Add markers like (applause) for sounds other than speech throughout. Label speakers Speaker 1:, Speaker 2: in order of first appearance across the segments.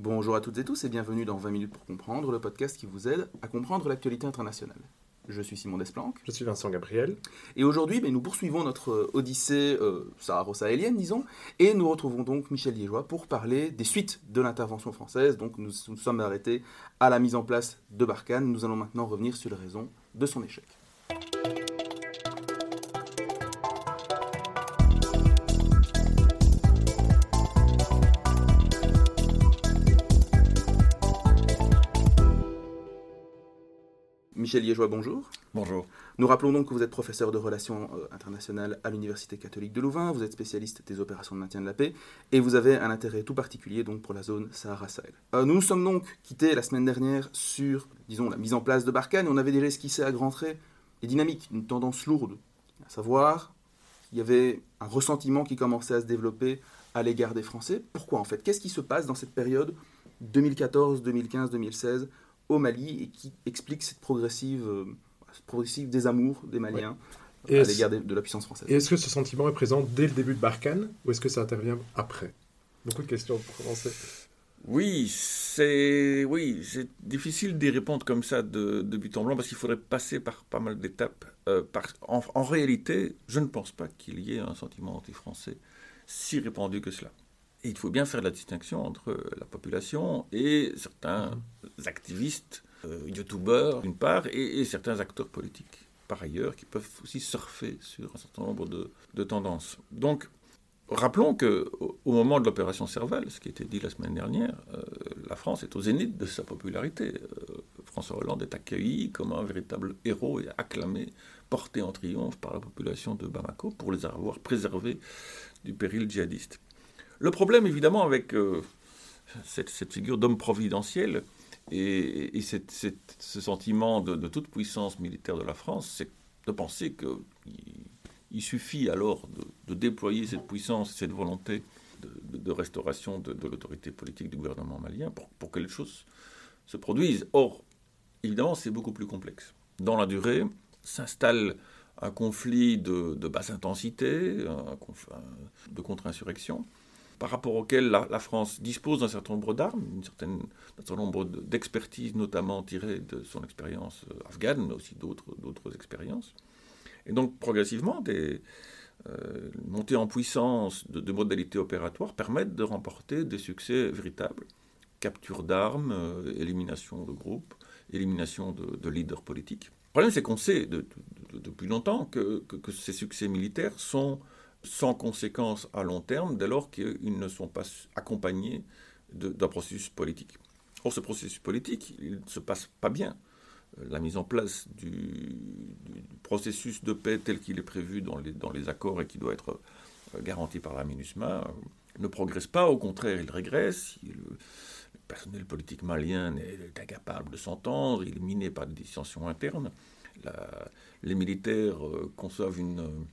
Speaker 1: Bonjour à toutes et tous et bienvenue dans 20 minutes pour comprendre, le podcast qui vous aide à comprendre l'actualité internationale. Je suis Simon Desplanques.
Speaker 2: Je suis Vincent Gabriel.
Speaker 1: Et aujourd'hui, ben, nous poursuivons notre euh, odyssée euh, saharo-sahélienne, disons, et nous retrouvons donc Michel Liégeois pour parler des suites de l'intervention française. Donc nous nous sommes arrêtés à la mise en place de Barkhane. Nous allons maintenant revenir sur les raisons de son échec. Michel Liégeois, bonjour.
Speaker 3: Bonjour.
Speaker 1: Nous rappelons donc que vous êtes professeur de relations euh, internationales à l'Université catholique de Louvain, vous êtes spécialiste des opérations de maintien de la paix et vous avez un intérêt tout particulier donc pour la zone Sahara-Sahel. Euh, nous nous sommes donc quittés la semaine dernière sur, disons, la mise en place de Barkhane et on avait déjà esquissé à grands traits les dynamiques d'une tendance lourde, à savoir qu'il y avait un ressentiment qui commençait à se développer à l'égard des Français. Pourquoi en fait? Qu'est-ce qui se passe dans cette période 2014, 2015, 2016 au Mali et qui explique cette progressive, euh, progressive désamour des Maliens
Speaker 2: Et
Speaker 1: à l'égard de, de la puissance française.
Speaker 2: Et est-ce que ce sentiment est présent dès le début de Barkhane ou est-ce que ça intervient après? Beaucoup de questions pour commencer.
Speaker 3: Oui, c'est oui, c'est difficile d'y répondre comme ça de, de but en blanc parce qu'il faudrait passer par pas mal d'étapes. Euh, en réalité, je ne pense pas qu'il y ait un sentiment anti-français si répandu que cela. Et il faut bien faire la distinction entre la population et certains activistes, euh, youtubeurs d'une part, et, et certains acteurs politiques par ailleurs qui peuvent aussi surfer sur un certain nombre de, de tendances. Donc, Rappelons que au- moment de l'opération Serval, ce qui a été dit la semaine dernière, euh, la France est au zénith de sa popularité. Euh, François Hollande est accueilli comme un véritable héros et acclamé, porté en triomphe par la population de Bamako pour les avoir préservés du péril djihadiste. Le problème, évidemment, avec euh, cette, figure d'homme providentiel et, ce sentiment de, toute puissance militaire de la France, c'est de penser que il- il suffit alors de, déployer cette puissance, cette volonté de, restauration de, l'autorité politique du gouvernement malien pour, que les choses se produisent. Or, évidemment, c'est beaucoup plus complexe. Dans la durée, s'installe un conflit de, basse intensité, de contre-insurrection, par rapport auquel la, France dispose d'un certain nombre d'armes, d'un certain nombre de- d'expertises, notamment tirées de son expérience euh, afghane, mais aussi d'autres expériences. Et donc, progressivement, des euh, montées en puissance de, modalités opératoires permettent de remporter des succès véritables. Capture d'armes, euh, élimination de groupes, élimination de, de leaders politiques. Le problème, c'est qu'on sait de- de- de- depuis longtemps que ces succès militaires sont sans conséquence à long terme dès lors qu'ils ne sont pas accompagnés d'un processus politique. Or, ce processus politique, il ne se passe pas bien la mise en place du, processus de paix tel qu'il est prévu dans les, dans les accords et qui doit être euh, garanti par la MINUSMA euh, ne progresse pas, au contraire, il régresse. Le personnel politique malien est incapable de s'entendre, il est miné par des dissensions internes. Les militaires euh, conçoivent une euh,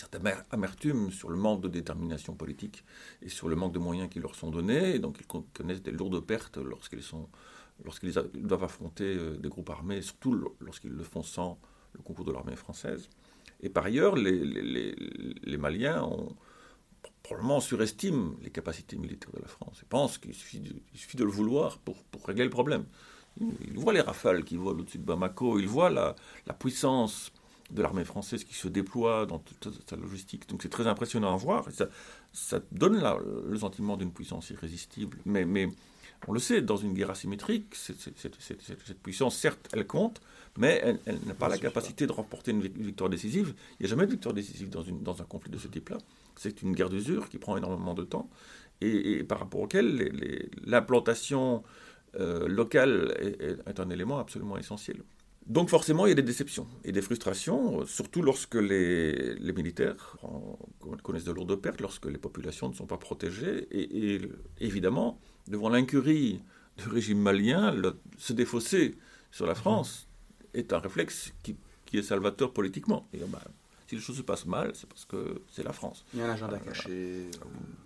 Speaker 3: certaine amer- amertume sur le manque de détermination politique et sur le manque de moyens qui leur sont donnés, et donc ils con- connaissent des lourdes pertes lorsqu'ils sont lorsqu'ils doivent affronter euh, des groupes armés, surtout lo- lorsqu'ils le font sans le concours de l'armée française. Et par ailleurs, les, Maliens ont, probablement surestiment les capacités militaires de la France. Ils pensent qu'il suffit de, le vouloir pour, régler le problème. Ils, voient les rafales qui volent au-dessus de Bamako, ils voient la puissance de l'armée française qui se déploie dans toute sa logistique. Donc c'est très impressionnant à voir. Et ça, ça donne le sentiment d'une puissance irrésistible. Mais, mais on le sait, dans une guerre asymétrique, cette, cette- cette- cette- cette puissance, certes, elle compte, mais elle, elle n'a pas la capacité de remporter une vic- une victoire décisive. Il n'y a jamais de victoire décisive dans, une, dans un conflit de ce type-là. C'est une guerre d'usure qui prend énormément de temps et, et par rapport auquel l'implantation euh, locale est un élément absolument essentiel. Donc forcément, il y a des déceptions et des frustrations, euh, surtout lorsque les, les militaires en- connaissent de lourdes pertes, lorsque les populations ne sont pas protégées. Et, et évidemment, devant l'incurie du régime malien, le- se défausser sur la France est un réflexe qui, qui est salvateur politiquement. Et, bah, si les choses se passent mal, c'est parce que c'est la France.
Speaker 1: Il y a un agenda caché.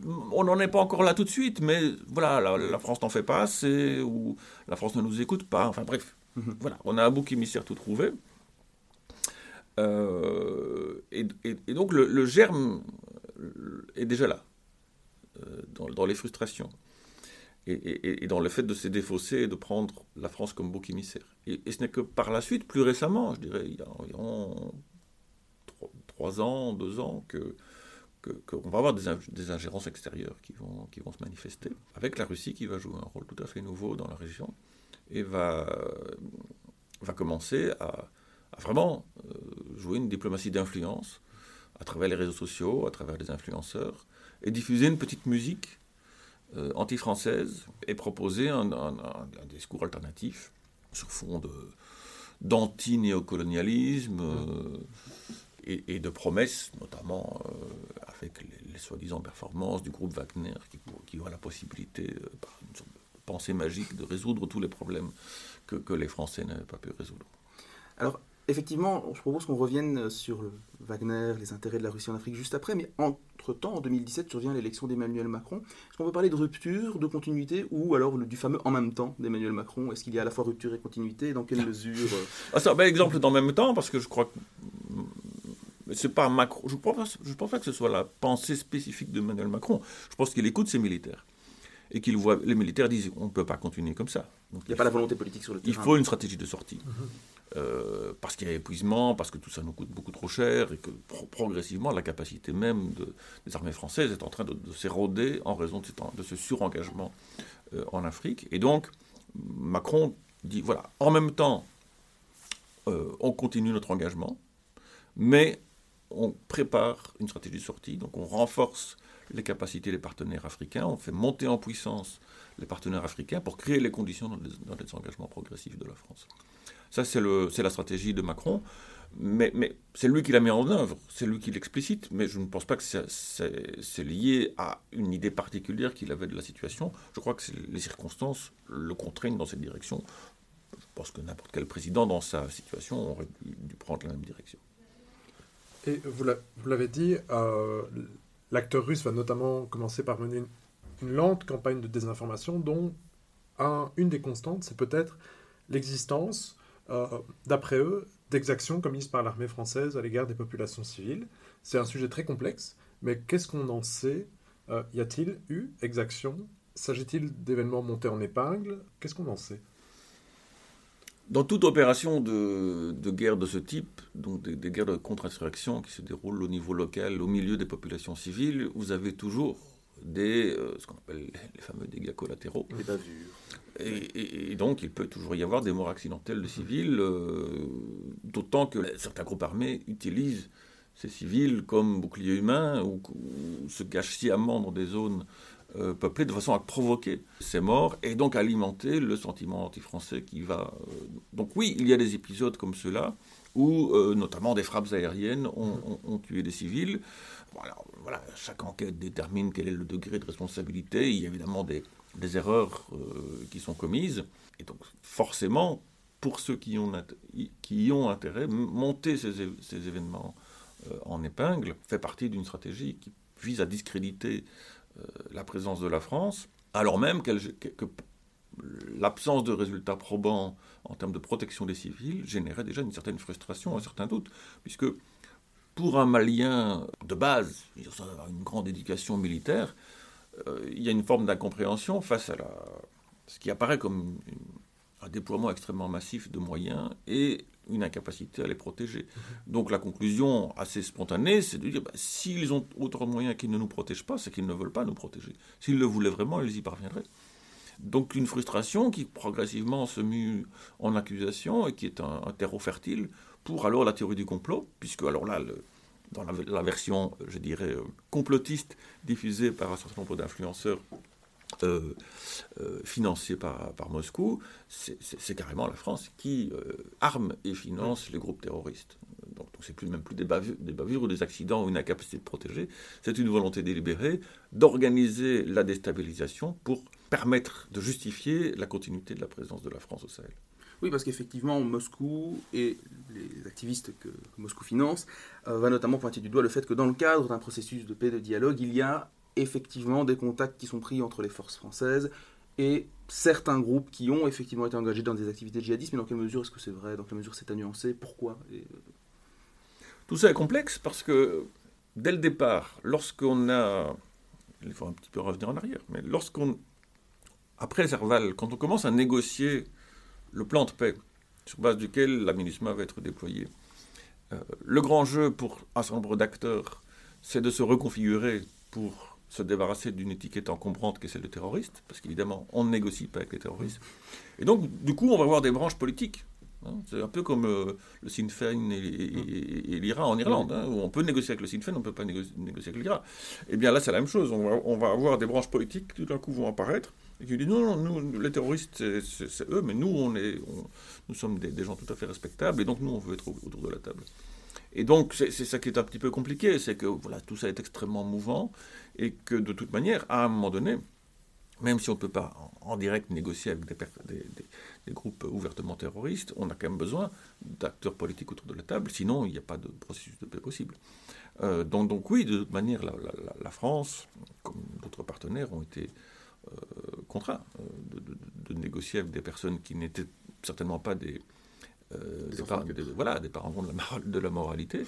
Speaker 1: euh,
Speaker 3: On n'en est pas encore là tout de suite, mais voilà, la, la France n'en fait pas assez, ou la France ne nous écoute pas, enfin bref.
Speaker 1: Mhm.
Speaker 3: Voilà, on a un bouc émissaire tout trouvé. Euh, et, donc le, germe euh, est déjà là, euh, dans, les frustrations. et, dans le fait de se défausser et de prendre la France comme bouc émissaire. Et, ce n'est que par la suite, plus récemment, je dirais, il y a environ trois, ans, deux ans, qu'on va avoir des, ingérences extérieures qui vont se manifester, avec la Russie qui va jouer un rôle tout à fait nouveau dans la région et va, va commencer à, vraiment euh, jouer une diplomatie d'influence à travers les réseaux sociaux, à travers les influenceurs, et diffuser une petite musique euh, anti-française et proposer un, discours alternatif sur fond d'anti-néocolonialisme euh, et, de promesses, notamment euh, avec les, soi-disant performances du groupe Wagner qui, qui la possibilité, par une sorte de pensée magique, de résoudre tous les problèmes que, que les Français n'avaient pas pu résoudre.
Speaker 1: Alors, effectivement, je propose qu'on revienne sur Wagner, les intérêts de la Russie en Afrique juste après, mais entre-temps, en 2017, survient l'élection d'Emmanuel Macron. Est-ce qu'on peut parler de rupture, de continuité, ou alors du fameux en même temps d'Emmanuel Macron? Est-ce qu'il y a à la fois rupture et continuité? Dans quelle mesure euh? (laughs)
Speaker 3: ah, C'est un bel exemple d'en même temps, parce que je crois que c'est pas Macron. Je ne pense pas que ce soit la pensée spécifique d'Emmanuel Macron. Je pense qu'il écoute ses militaires et qu'ils voient les militaires disent on ne peut pas continuer comme ça.
Speaker 1: Donc, il n'y a pas la volonté politique sur le terrain.
Speaker 3: Il faut une stratégie de sortie. Mhm. Euh, parce qu'il y a épuisement, parce que tout ça nous coûte beaucoup trop cher et que progressivement la capacité même des armées françaises est en train de, s'éroder en raison de, ce surengagement euh, en Afrique. Et donc Macron dit voilà, en même temps, euh, on continue notre engagement, mais on prépare une stratégie de sortie, donc on renforce les capacités des partenaires africains, on fait monter en puissance les partenaires africains pour créer les conditions dans les, engagements progressifs de la France. Ça, c'est la stratégie de Macron, mais, c'est lui qui l'a mis en œuvre, c'est lui qui l'explicite, mais je ne pense pas que c'est lié à une idée particulière qu'il avait de la situation. Je crois que les circonstances le contraignent dans cette direction. Je pense que n'importe quel président dans sa situation aurait dû, prendre la même direction.
Speaker 2: Et vous l'avez dit, euh, L'acteur russe va notamment commencer par mener une, lente campagne de désinformation dont une des constantes, c'est peut-être l'existence, euh, d'après eux, d'exactions commises par l'armée française à l'égard des populations civiles. C'est un sujet très complexe, mais qu'est-ce qu'on en sait euh, Y a-t-il eu exactions? S'agit-il d'événements montés en épingle? Qu'est-ce qu'on en sait?
Speaker 3: Dans toute opération de, guerre de ce type, donc des, guerres de contre-insurrection qui se déroulent au niveau local, au milieu des populations civiles, vous avez toujours des, euh, ce qu'on appelle les fameux dégâts collatéraux.
Speaker 1: Bavures.
Speaker 3: Et, donc, il peut toujours y avoir des morts accidentelles de civils, euh, d'autant que certains groupes armés utilisent ces civils comme boucliers humains ou, ou se cachent sciemment dans des zones euh, peuplé de façon à provoquer ces morts et donc alimenter le sentiment anti-français qui va. Euh, donc oui, il y a des épisodes comme ceux-là où euh, notamment des frappes aériennes ont, tué des civils. Voilà, voilà, chaque enquête détermine quel est le degré de responsabilité. Il y a évidemment des, des erreurs qui sont commises. Et donc forcément, pour ceux qui ont, qui ont intérêt, monter ces, ces événements en épingle fait partie d'une stratégie qui vise à discréditer euh, la présence de la France, alors même que l'absence de résultats probants en termes de protection des civils générait déjà une certaine frustration, un certain doute, puisque pour un Malien de base, une grande éducation militaire, euh, il y a une forme d'incompréhension face à ce qui apparaît comme un déploiement extrêmement massif de moyens et une incapacité à les protéger. Donc la conclusion assez spontanée, c'est de dire, bah, s'ils ont autant de moyens qu'ils ne nous protègent pas, c'est qu'ils ne veulent pas nous protéger. S'ils le voulaient vraiment, ils y parviendraient. Donc une frustration qui progressivement se mue en accusation et qui est un, terreau fertile pour alors la théorie du complot, puisque alors là, dans la, version, je dirais, euh, complotiste diffusée par un certain nombre d'influenceurs euh, euh, financé par, par Moscou, c'est carrément la France qui euh, arme et finance les groupes terroristes. Donc, donc c'est plus même plus des bavures, des bavures, ou des accidents ou une incapacité de protéger, c'est une volonté délibérée d'organiser la déstabilisation pour permettre de justifier la continuité de la présence de la France au Sahel.
Speaker 1: Oui, parce qu'effectivement, Moscou et les activistes que, Moscou finance va notamment pointer du doigt le fait que dans le cadre d'un processus de paix de dialogue, il y a effectivement des contacts qui sont pris entre les forces françaises et certains groupes qui ont effectivement été engagés dans des activités djihadistes, mais dans quelle mesure est-ce que c'est vrai Dans quelle mesure c'est à nuancer Pourquoi euh,
Speaker 3: Tout ça est complexe parce que dès le départ, lorsqu'on a... Il faut un petit peu revenir en arrière, mais lorsqu'on après Serval, quand on commence à négocier le plan de paix sur base duquel la MINUSMA va être déployée, euh, le grand jeu pour un certain nombre d'acteurs, c'est de se reconfigurer pour se débarrasser d'une étiquette encombrante qui est celle de terroriste, parce qu'évidemment, on ne négocie pas avec les terroristes. Et donc, du coup, on va avoir des branches politiques. hein. C'est un peu comme euh, le Sinn Féin et, et- l'IRA en Irlande, hein, où on peut négocier avec le Sinn Féin, on ne peut pas négo- négocier avec l'IRA. Eh bien là, c'est la même chose. On va, on va avoir des branches politiques qui, tout d'un coup, vont apparaître et qui disent non, non, nous, les terroristes, c'est- eux, mais nous, on est, nous sommes des, des gens tout à fait respectables, et donc nous, on veut être au- autour de la table. Et donc, c'est ça qui est un petit peu compliqué, c'est que voilà, tout ça est extrêmement mouvant, et que de toute manière, à un moment donné, même si on ne peut pas en, direct négocier avec des, groupes ouvertement terroristes, on a quand même besoin d'acteurs politiques autour de la table, sinon il n'y a pas de processus de paix possible. Euh, donc, donc oui, de toute manière, la, la- la- la France, comme d'autres partenaires, ont été euh, contraints euh, de, de- de négocier avec des personnes qui n'étaient certainement pas des, par- voilà, des parents de la, de la moralité.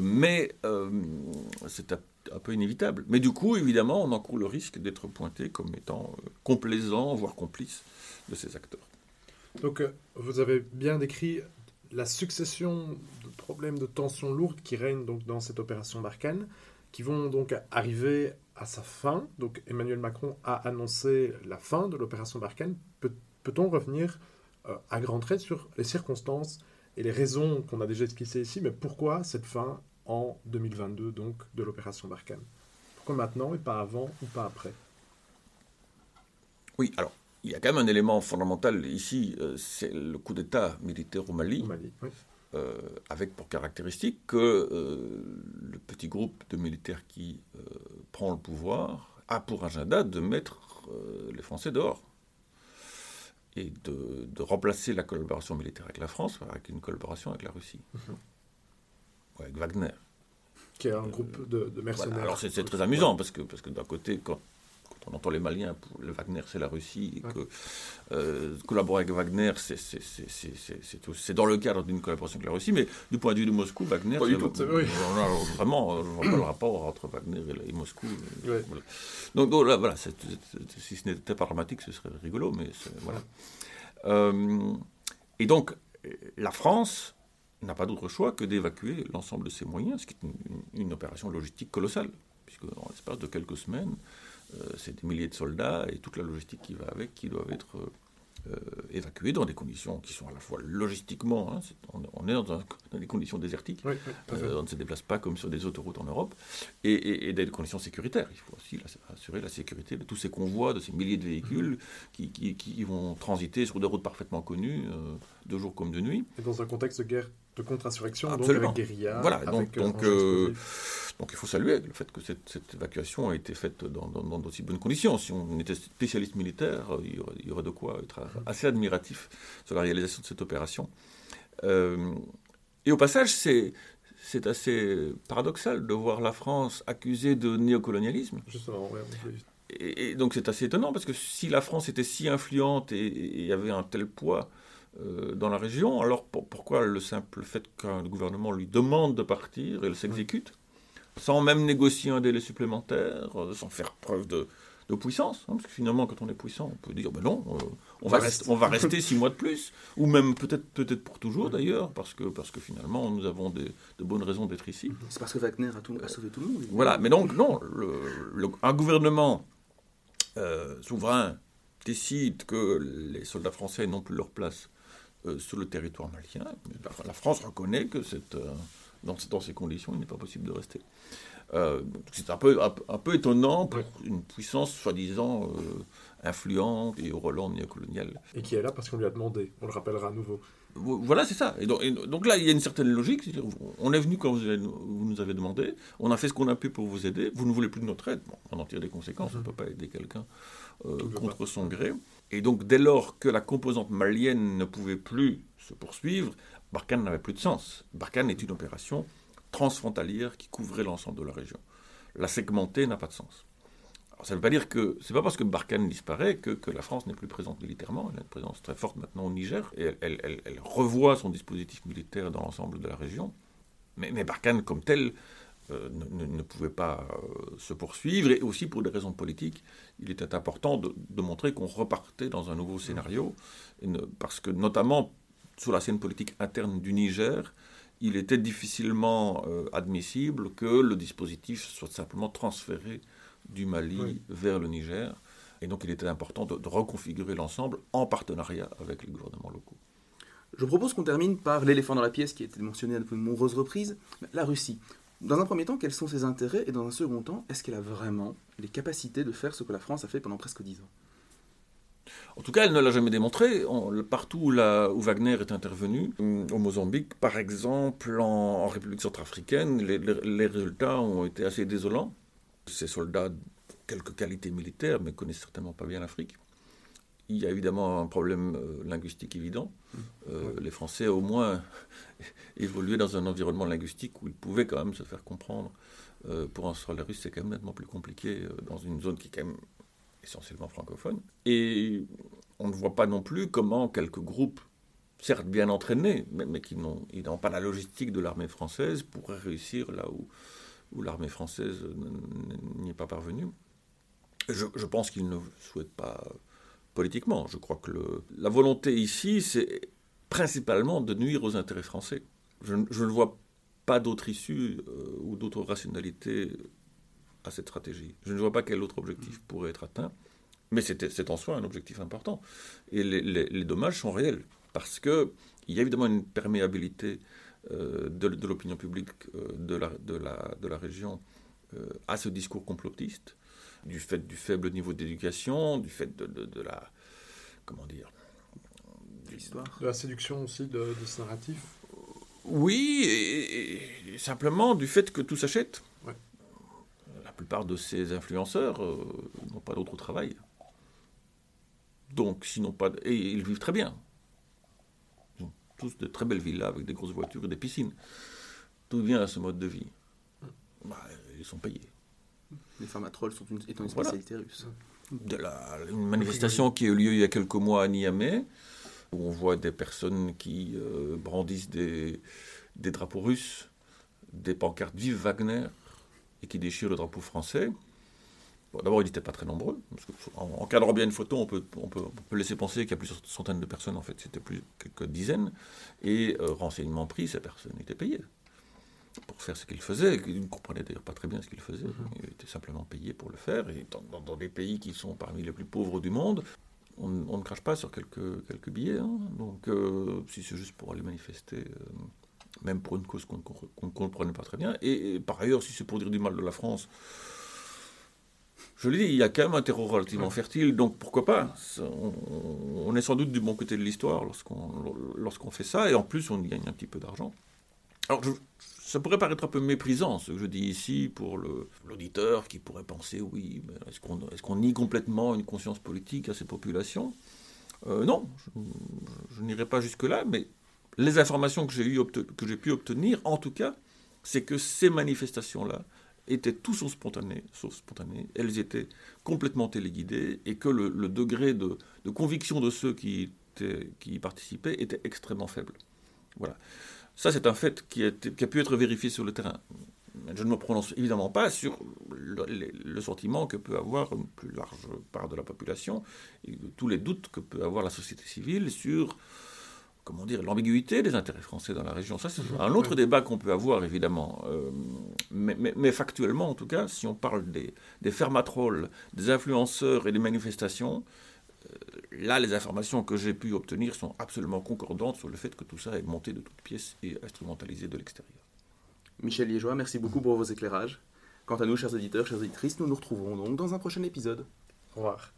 Speaker 3: Mais c'est un peu inévitable. Mais du coup, évidemment, on encourt le risque d'être pointé comme étant euh, complaisant, voire complice de ces acteurs.
Speaker 2: Donc, euh, vous avez bien décrit la succession de problèmes de tensions lourdes qui règnent donc dans cette opération Barkhane, qui vont donc arriver à sa fin. Donc, Emmanuel Macron a annoncé la fin de l'opération Barkhane. Peut- Peut-on revenir euh, à grands traits sur les circonstances et les raisons qu'on a déjà esquissées ici, mais pourquoi cette fin en 2022 donc de l'opération Barkhane Pourquoi maintenant et pas avant ou pas après?
Speaker 3: Oui, alors, il y a quand même un élément fondamental ici, euh, c'est le coup d'État militaire au Mali.
Speaker 2: au Mali oui.
Speaker 3: euh, avec pour caractéristique que euh, le petit groupe de militaires qui prend le pouvoir a pour agenda de mettre les Français dehors et de, de remplacer la collaboration militaire avec la France avec une collaboration avec la Russie. Ou avec Wagner.
Speaker 2: qui est un groupe de, de mercenaires.
Speaker 3: Voilà. Alors c'est très amusant parce que, parce que d'un côté, quand, quand on entend les Maliens, pour le Wagner c'est la Russie, et
Speaker 2: Ouais.
Speaker 3: que euh, collaborer avec Wagner c'est- dans le cadre d'une collaboration avec la Russie, mais du point de vue de Moscou, Wagner,
Speaker 1: Pas du tout,
Speaker 2: vrai. (laughs)
Speaker 3: on a vraiment, euh, vois pas le rapport entre Wagner et, et Moscou. euh,
Speaker 2: Ouais.
Speaker 3: voilà. Donc, donc là, voilà, si ce n'était pas dramatique, ce serait rigolo, mais voilà. Euh, et donc, euh, la France n'a pas d'autre choix que d'évacuer l'ensemble de ses moyens, ce qui est une, une- opération logistique colossale, puisque en l'espace de quelques semaines, euh, c'est des milliers de soldats et toute la logistique qui va avec qui doivent être euh, euh, évacués dans des conditions qui sont à la fois logistiquement, hein, on, on est dans, un- dans des conditions désertiques,
Speaker 2: Oui, oui,
Speaker 3: euh, on ne se déplace pas comme sur des autoroutes en Europe, et, et- et des conditions sécuritaires. Il faut aussi assurer la sécurité de tous ces convois, de ces milliers de véhicules qui, qui- qui vont transiter sur des routes parfaitement connues, euh, de jour comme de nuit.
Speaker 2: Et dans un contexte de guerre de contre-insurrection, donc avec guérilla.
Speaker 3: Voilà,
Speaker 2: avec,
Speaker 3: donc,
Speaker 2: euh,
Speaker 3: donc, euh, il faut saluer le fait que cette, cette évacuation a été faite dans, dans- dans d'aussi bonnes conditions. Si on était spécialiste militaire, il y aurait, il y aurait de quoi être assez admiratif sur la réalisation de cette opération. Euh, et au passage, c'est, c'est assez paradoxal de voir la France accusée de néocolonialisme.
Speaker 2: Justement, peut-
Speaker 3: Et, et donc c'est assez étonnant parce que si la France était si influente et, et avait un tel poids euh, dans la région, alors pour- pourquoi le simple fait qu'un gouvernement lui demande de partir et le s'exécute, sans même négocier un délai supplémentaire, euh, sans faire preuve de, de puissance hein, Parce que finalement, quand on est puissant, on peut dire ben non, euh, on, va rester,
Speaker 2: c'est-
Speaker 3: on va rester six mois de plus, ou même peut-être peut-être pour toujours d'ailleurs, parce que, parce que finalement, nous avons des- de bonnes raisons d'être ici.
Speaker 1: C'est parce que Wagner a, tout- a sauvé tout le monde.
Speaker 3: Voilà, mais donc, non, le- le- un gouvernement euh, souverain décide que les soldats français n'ont plus leur place euh, sur le territoire malien. La, la France reconnaît que c'est, euh, dans, dans ces conditions, il n'est pas possible de rester. Euh, c'est un peu, un, peu- un peu étonnant pour une puissance soi-disant euh, influente et au relent néocolonial.
Speaker 2: Et qui est là parce qu'on lui a demandé. On le rappellera à nouveau.
Speaker 3: Vo- Voilà, c'est ça. Et donc, et donc là, il y a une certaine logique. On est venu quand vous, avez- vous nous avez demandé, on a fait ce qu'on a pu pour vous aider, vous ne voulez plus de notre aide. Bon, on en tire des conséquences, on ne peut pas aider quelqu'un euh, contre son gré. Et donc, dès lors que la composante malienne ne pouvait plus se poursuivre, Barkhane n'avait plus de sens. Barkhane est une opération transfrontalière qui couvrait l'ensemble de la région. La segmenter n'a pas de sens. Ça ne veut pas dire que c'est pas parce que Barkhane disparaît que, la France n'est plus présente militairement. Elle a une présence très forte maintenant au Niger et elle, revoit son dispositif militaire dans l'ensemble de la région. Mais, mais Barkhane comme tel euh, ne, pouvait pas se poursuivre, et aussi pour des raisons politiques, il était important de, montrer qu'on repartait dans un nouveau scénario, parce que notamment sur la scène politique interne du Niger, il était difficilement admissible que le dispositif soit simplement transféré du Mali vers le Niger. Et donc il était important de, de reconfigurer l'ensemble en partenariat avec les gouvernements locaux.
Speaker 1: Je propose qu'on termine par l'éléphant dans la pièce qui a été mentionné à de nombreuses reprises, la Russie. Dans un premier temps, quels sont ses intérêts? Et dans un second temps, est-ce qu'elle a vraiment les capacités de faire ce que la France a fait pendant presque dix ans?
Speaker 3: En tout cas, elle ne l'a jamais démontré. partout où, où, Wagner est intervenu, euh, au Mozambique, par exemple, en, République centrafricaine, les, les, résultats ont été assez désolants. Ces soldats quelques qualités militaires, mais connaissent certainement pas bien l'Afrique. Il y a évidemment un problème euh, linguistique évident. Euh, les Français, au moins, (laughs) évoluaient dans un environnement linguistique où ils pouvaient quand même se faire comprendre. Euh, pour un soldat russe, c'est quand même nettement plus compliqué dans une zone qui est quand même essentiellement francophone. Et on ne voit pas non plus comment quelques groupes, certes bien entraînés, mais, qui n'ont pas la logistique de l'armée française, pourraient réussir là où, où l'armée française n'y est pas parvenue. Je, je pense qu'ils ne souhaitent pas politiquement. Je crois que la volonté ici, c'est principalement de nuire aux intérêts français. Je, ne vois pas d'autre issue euh, ou d'autre rationalité à cette stratégie. Je ne vois pas quel autre objectif pourrait être atteint. Mais c'est en soi un objectif important. Et les, dommages sont réels. Parce qu'il y a évidemment une perméabilité euh, de, l'opinion publique euh, de, la, de, la, de, la, région à ce discours complotiste du fait du faible niveau d'éducation, du fait de, la. Comment dire
Speaker 2: De la séduction aussi de, ce narratif
Speaker 3: Oui, et, simplement du fait que tout s'achète. La plupart de ces influenceurs euh, n'ont pas d'autre travail. Donc, sinon pas. Et ils vivent très bien. Ils ont tous de très belles villas avec des grosses voitures et des piscines. Tout vient à ce mode de vie? Bah, ils sont payés.
Speaker 1: Les trolls sont une, étant une spécialité russe.
Speaker 3: De la, une manifestation qui a eu lieu il y a quelques mois à Niamey, où on voit des personnes qui euh, brandissent des, des drapeaux russes, des pancartes Vive Wagner, et qui déchirent le drapeau français. D'abord, ils n'étaient pas très nombreux. en, encadrant bien une photo, on peut, on peut, on peut laisser penser qu'il y a plusieurs centaines de personnes. En fait, c'était plus quelques dizaines. Et euh, renseignement pris, ces personnes étaient payées pour faire ce qu'il faisait. Il ne comprenait d'ailleurs pas très bien ce qu'il faisait. Mhm. Il était simplement payé pour le faire. Et dans, des pays qui sont parmi les plus pauvres du monde, on, ne crache pas sur quelques, quelques billets. Hein. Donc, euh, si c'est juste pour aller manifester, euh, même pour une cause qu'on ne comprenait pas très bien. Et, par ailleurs, si c'est pour dire du mal de la France, je l'ai dit, il y a quand même un terreau relativement fertile, donc pourquoi pas? On, est sans doute du bon côté de l'histoire lorsqu'on fait ça, et en plus on y gagne un petit peu d'argent. Alors, je, ça pourrait paraître un peu méprisant, ce que je dis ici, pour l'auditeur qui pourrait penser, oui, est-ce qu'on est nie complètement une conscience politique à ces populations? Euh, Non, je, n'irai pas jusque-là, mais les informations que j'ai pu obtenir, en tout cas, c'est que ces manifestations-là étaient tout sauf spontanées, elles étaient complètement téléguidées, et que le, degré de, conviction de ceux qui, qui y participaient était extrêmement faible. Voilà. Ça, c'est un fait qui a, pu être vérifié sur le terrain. Je ne me prononce évidemment pas sur le, sentiment que peut avoir une plus large part de la population et tous les doutes que peut avoir la société civile sur comment dire, l'ambiguïté des intérêts français dans la région. Ça, c'est un autre débat qu'on peut avoir, évidemment. Euh, mais, factuellement, en tout cas, si on parle des, des fermatrolls, des influenceurs et des manifestations, euh, là, les informations que j'ai pu obtenir sont absolument concordantes sur le fait que tout ça est monté de toutes pièces et instrumentalisé de l'extérieur.
Speaker 1: Michel Liégeois, merci beaucoup pour vos éclairages. Quant à nous, chers éditeurs, chers éditrices, nous nous retrouverons donc dans un prochain épisode.
Speaker 2: Au revoir.